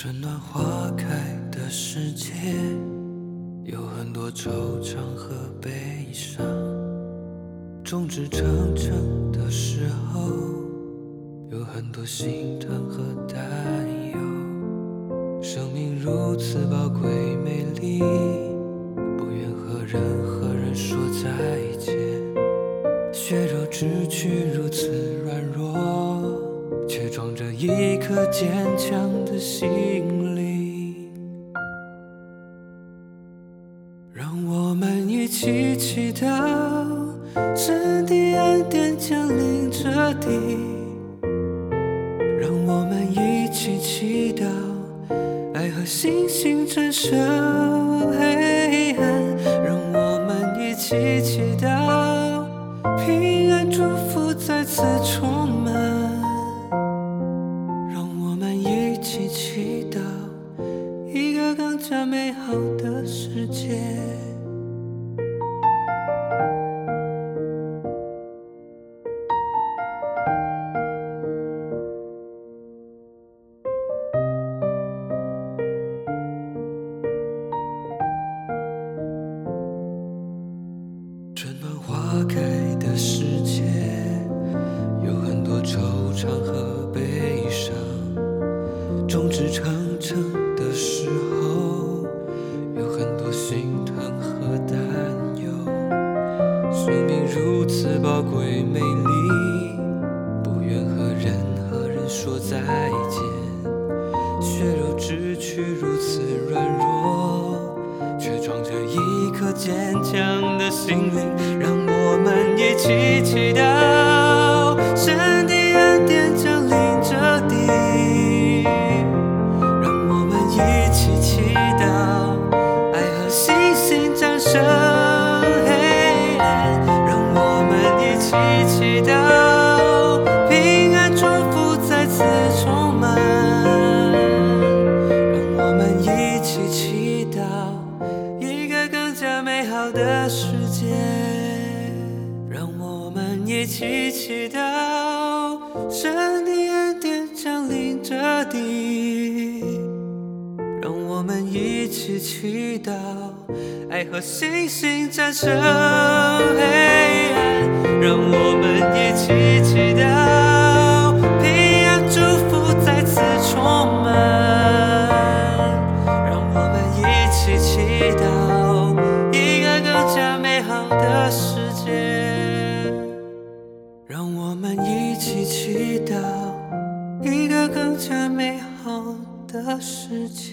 春暖花开的世界，有很多惆怅和悲伤。众志成城的时候，有很多心疼和担忧。生命如此宝贵美丽，不愿和任何人说再见。血肉之躯如此软弱。装着一颗坚强的心灵，让我们一起祈祷，神的恩典降临这地；让我们一起祈祷，爱和信心战胜黑暗；让我们一起祈祷，一起祈祷，一个更加美好的世界。春暖花开的世界，有很多惆怅和。众志成城的时候。有很多心疼和担忧生命如此宝贵美丽，不愿和任何人说再见。血肉之躯如此软弱，却装着一颗坚强的心灵。祈祷平安祝福再次充满，让我们一起祈祷一个更加美好的世界。让我们一起祈祷神的恩典降临这地。让我们一起祈祷爱和信心战胜黑的世界。让我们一起祈祷，一个更加美好的世界。